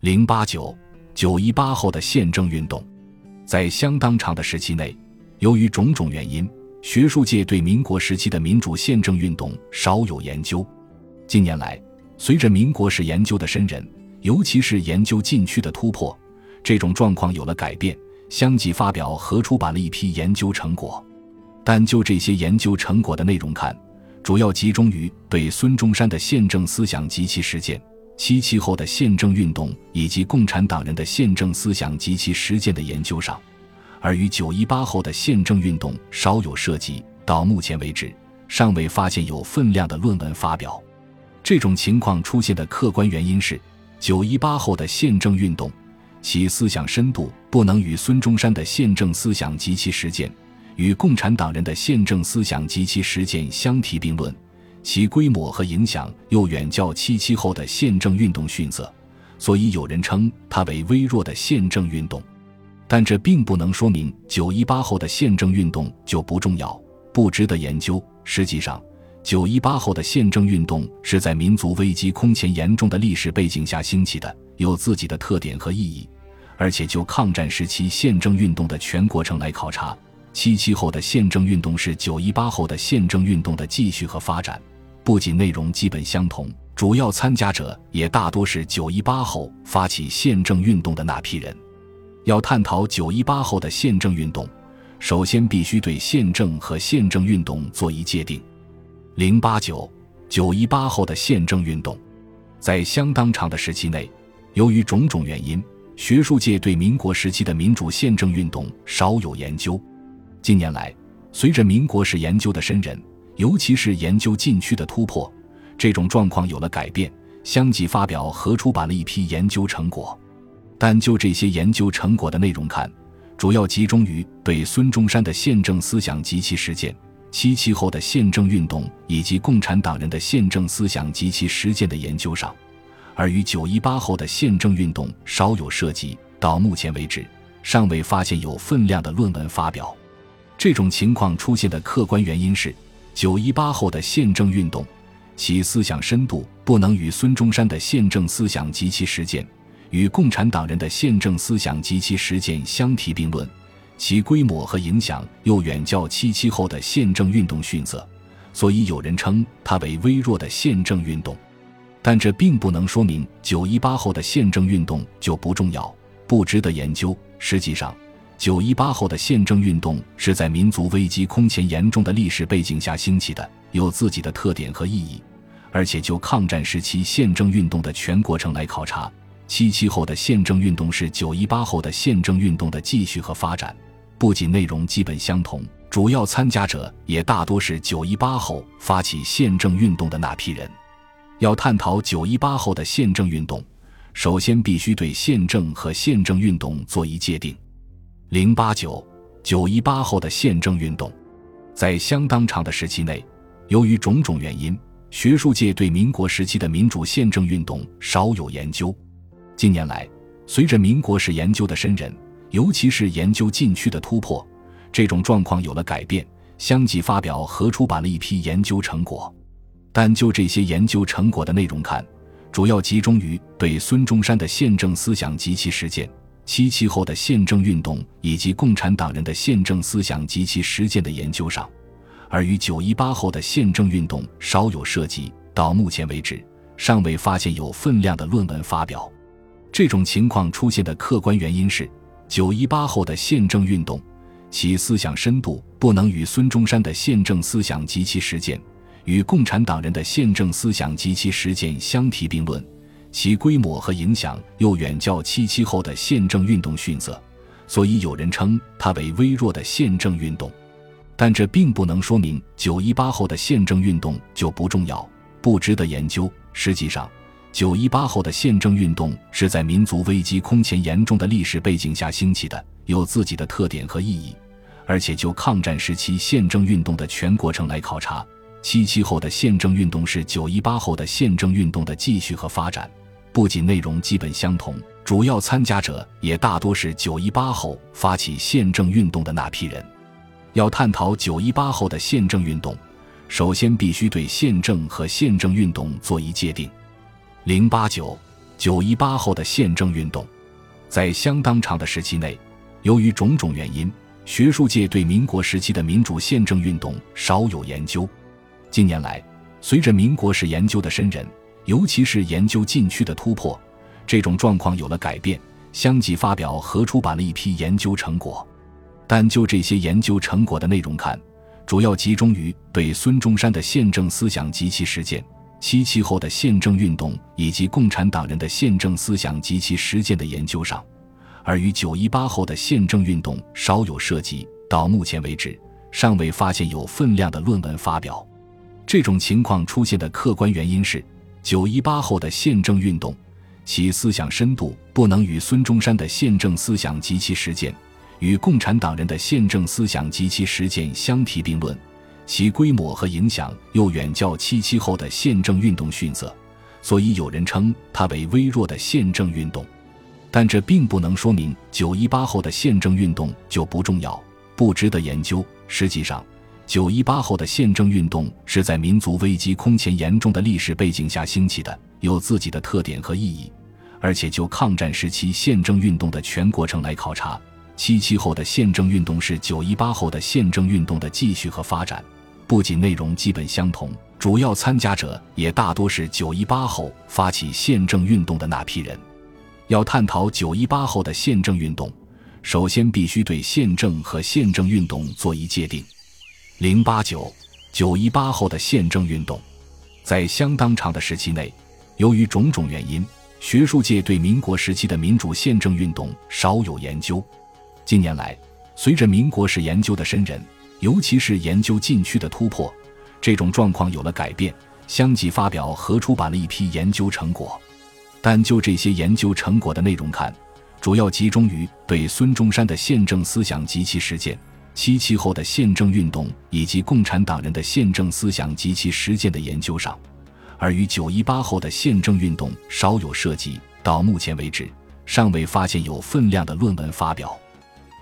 零八九九一八后的宪政运动，在相当长的时期内，由于种种原因，学术界对民国时期的民主宪政运动少有研究。近年来，随着民国史研究的深人，尤其是研究禁区的突破，这种状况有了改变，相继发表和出版了一批研究成果。但就这些研究成果的内容看，主要集中于对孙中山的宪政思想及其实践。七七后的宪政运动以及共产党人的宪政思想及其实践的研究上，而与九一八后的宪政运动稍有涉及。到目前为止，尚未发现有分量的论文发表。这种情况出现的客观原因是，九一八后的宪政运动，其思想深度不能与孙中山的宪政思想及其实践，与共产党人的宪政思想及其实践相提并论。其规模和影响又远较七七后的宪政运动逊色，所以有人称它为微弱的宪政运动。但这并不能说明九一八后的宪政运动就不重要、不值得研究。实际上，九一八后的宪政运动是在民族危机空前严重的历史背景下兴起的，有自己的特点和意义。而且就抗战时期宪政运动的全过程来考察，七七后的宪政运动是九一八后的宪政运动的继续和发展。不仅内容基本相同，主要参加者也大多是九一八后发起宪政运动的那批人。要探讨九一八后的宪政运动，首先必须对宪政和宪政运动做一界定。零八九九一八后的宪政运动，在相当长的时期内，由于种种原因，学术界对民国时期的民主宪政运动少有研究。近年来，随着民国史研究的深人。尤其是研究禁区的突破，这种状况有了改变，相继发表和出版了一批研究成果。但就这些研究成果的内容看，主要集中于对孙中山的宪政思想及其实践、七七后的宪政运动以及共产党人的宪政思想及其实践的研究上，而与九一八后的宪政运动稍有涉及。到目前为止，尚未发现有分量的论文发表。这种情况出现的客观原因是。九一八后的宪政运动，其思想深度不能与孙中山的宪政思想及其实践，与共产党人的宪政思想及其实践相提并论；其规模和影响又远较七七后的宪政运动逊色，所以有人称它为微弱的宪政运动。但这并不能说明九一八后的宪政运动就不重要、不值得研究。实际上，九一八后的宪政运动是在民族危机空前严重的历史背景下兴起的，有自己的特点和意义。而且就抗战时期宪政运动的全过程来考察，七七后的宪政运动是九一八后的宪政运动的继续和发展。不仅内容基本相同，主要参加者也大多是九一八后发起宪政运动的那批人。要探讨九一八后的宪政运动，首先必须对宪政和宪政运动做一界定。零八九九一八后的宪政运动，在相当长的时期内，由于种种原因，学术界对民国时期的民主宪政运动少有研究。近年来，随着民国史研究的深人，尤其是研究禁区的突破，这种状况有了改变，相继发表和出版了一批研究成果。但就这些研究成果的内容看，主要集中于对孙中山的宪政思想及其实践。七七后的宪政运动以及共产党人的宪政思想及其实践的研究上，而与九一八后的宪政运动稍有涉及。到目前为止，尚未发现有分量的论文发表。这种情况出现的客观原因是，九一八后的宪政运动，其思想深度不能与孙中山的宪政思想及其实践，与共产党人的宪政思想及其实践相提并论。其规模和影响又远较七七后的宪政运动逊色，所以有人称它为微弱的宪政运动。但这并不能说明九一八后的宪政运动就不重要、不值得研究。实际上，九一八后的宪政运动是在民族危机空前严重的历史背景下兴起的，有自己的特点和意义。而且就抗战时期宪政运动的全过程来考察，七七后的宪政运动是九一八后的宪政运动的继续和发展。不仅内容基本相同，主要参加者也大多是九一八后发起宪政运动的那批人。要探讨九一八后的宪政运动，首先必须对宪政和宪政运动做一界定。零八九九一八后的宪政运动，在相当长的时期内，由于种种原因，学术界对民国时期的民主宪政运动少有研究。近年来，随着民国史研究的深人，尤其是研究禁区的突破，这种状况有了改变，相继发表和出版了一批研究成果。但就这些研究成果的内容看，主要集中于对孙中山的宪政思想及其实践。七七后的宪政运动以及共产党人的宪政思想及其实践的研究上，而与九一八后的宪政运动稍有涉及。到目前为止，尚未发现有分量的论文发表。这种情况出现的客观原因是，九一八后的宪政运动，其思想深度不能与孙中山的宪政思想及其实践，与共产党人的宪政思想及其实践相提并论。其规模和影响又远较七七后的宪政运动逊色，所以有人称它为微弱的宪政运动。但这并不能说明九一八后的宪政运动就不重要、不值得研究。实际上，九一八后的宪政运动是在民族危机空前严重的历史背景下兴起的，有自己的特点和意义。而且就抗战时期宪政运动的全过程来考察，七七后的宪政运动是九一八后的宪政运动的继续和发展。不仅内容基本相同，主要参加者也大多是九一八后发起宪政运动的那批人。要探讨九一八后的宪政运动，首先必须对宪政和宪政运动做一界定。零八九九一八后的宪政运动，在相当长的时期内，由于种种原因，学术界对民国时期的民主宪政运动少有研究。近年来，随着民国史研究的深人。尤其是研究禁区的突破，这种状况有了改变，相继发表和出版了一批研究成果。但就这些研究成果的内容看，主要集中于对孙中山的宪政思想及其实践、七七后的宪政运动以及共产党人的宪政思想及其实践的研究上，而与九一八后的宪政运动稍有涉及。到目前为止，尚未发现有分量的论文发表。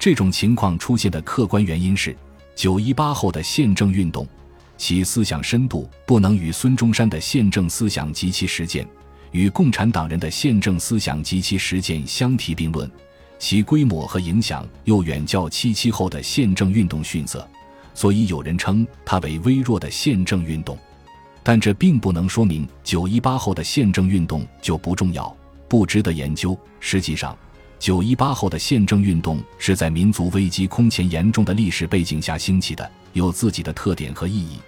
这种情况出现的客观原因是。九一八后的宪政运动，其思想深度不能与孙中山的宪政思想及其实践，与共产党人的宪政思想及其实践相提并论；其规模和影响又远较七七后的宪政运动逊色，所以有人称它为微弱的宪政运动。但这并不能说明九一八后的宪政运动就不重要、不值得研究。实际上，九一八后的宪政运动是在民族危机空前严重的历史背景下兴起的，有自己的特点和意义。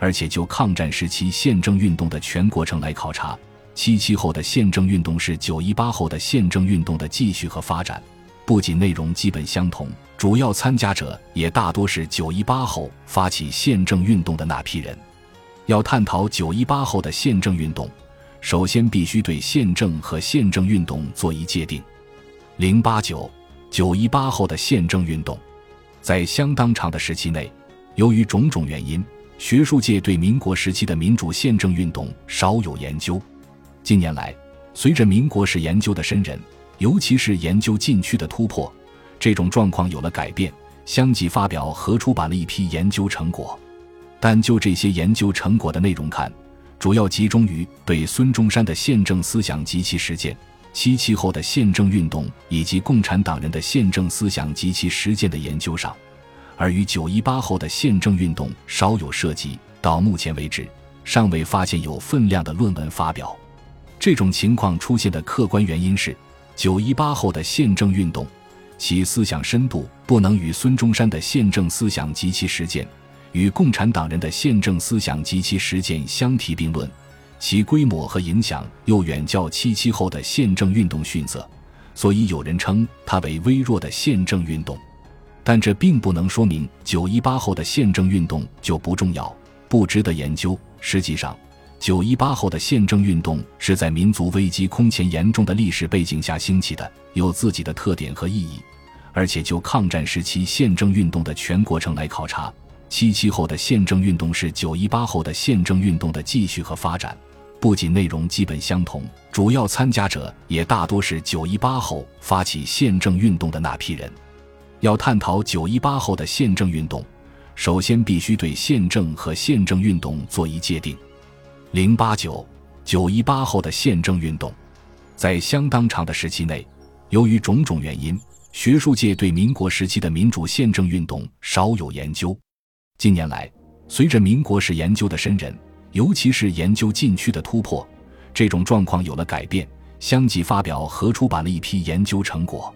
而且就抗战时期宪政运动的全过程来考察，七七后的宪政运动是九一八后的宪政运动的继续和发展。不仅内容基本相同，主要参加者也大多是九一八后发起宪政运动的那批人。要探讨九一八后的宪政运动，首先必须对宪政和宪政运动做一界定。零八九九一八后的宪政运动，在相当长的时期内，由于种种原因，学术界对民国时期的民主宪政运动少有研究。近年来，随着民国史研究的深人，尤其是研究禁区的突破，这种状况有了改变，相继发表和出版了一批研究成果。但就这些研究成果的内容看，主要集中于对孙中山的宪政思想及其实践。七七后的宪政运动以及共产党人的宪政思想及其实践的研究上，而与九一八后的宪政运动稍有涉及。到目前为止，尚未发现有分量的论文发表。这种情况出现的客观原因是，九一八后的宪政运动，其思想深度不能与孙中山的宪政思想及其实践，与共产党人的宪政思想及其实践相提并论。其规模和影响又远较七七后的宪政运动逊色，所以有人称它为微弱的宪政运动。但这并不能说明九一八后的宪政运动就不重要、不值得研究。实际上，九一八后的宪政运动是在民族危机空前严重的历史背景下兴起的，有自己的特点和意义。而且就抗战时期宪政运动的全过程来考察，七七后的宪政运动是九一八后的宪政运动的继续和发展。不仅内容基本相同，主要参加者也大多是九一八后发起宪政运动的那批人。要探讨九一八后的宪政运动，首先必须对宪政和宪政运动做一界定。零八九九一八后的宪政运动，在相当长的时期内，由于种种原因，学术界对民国时期的民主宪政运动少有研究。近年来，随着民国史研究的深入，尤其是研究禁区的突破，这种状况有了改变。相继发表和出版了一批研究成果，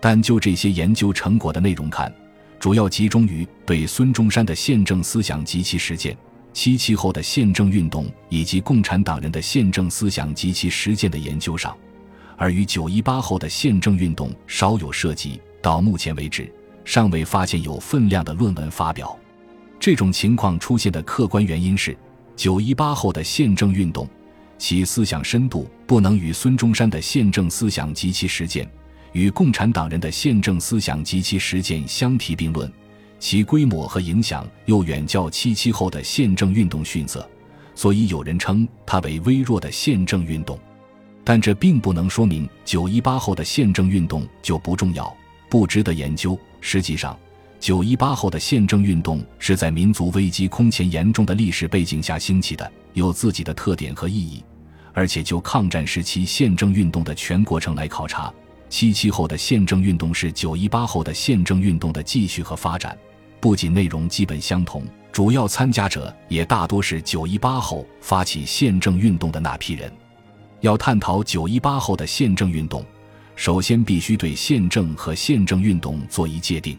但就这些研究成果的内容看，主要集中于对孙中山的宪政思想及其实践、七七后的宪政运动以及共产党人的宪政思想及其实践的研究上，而与九一八后的宪政运动稍有涉及。到目前为止，尚未发现有分量的论文发表。这种情况出现的客观原因是，九一八后的宪政运动。其思想深度不能与孙中山的宪政思想及其实践，与共产党人的宪政思想及其实践相提并论，其规模和影响又远较七七后的宪政运动逊色，所以有人称它为微弱的宪政运动。但这并不能说明九一八后的宪政运动就不重要、不值得研究。实际上，九一八后的宪政运动是在民族危机空前严重的历史背景下兴起的，有自己的特点和意义。而且就抗战时期宪政运动的全过程来考察，七七后的宪政运动是九一八后的宪政运动的继续和发展，不仅内容基本相同，主要参加者也大多是九一八后发起宪政运动的那批人。要探讨九一八后的宪政运动，首先必须对宪政和宪政运动做一界定。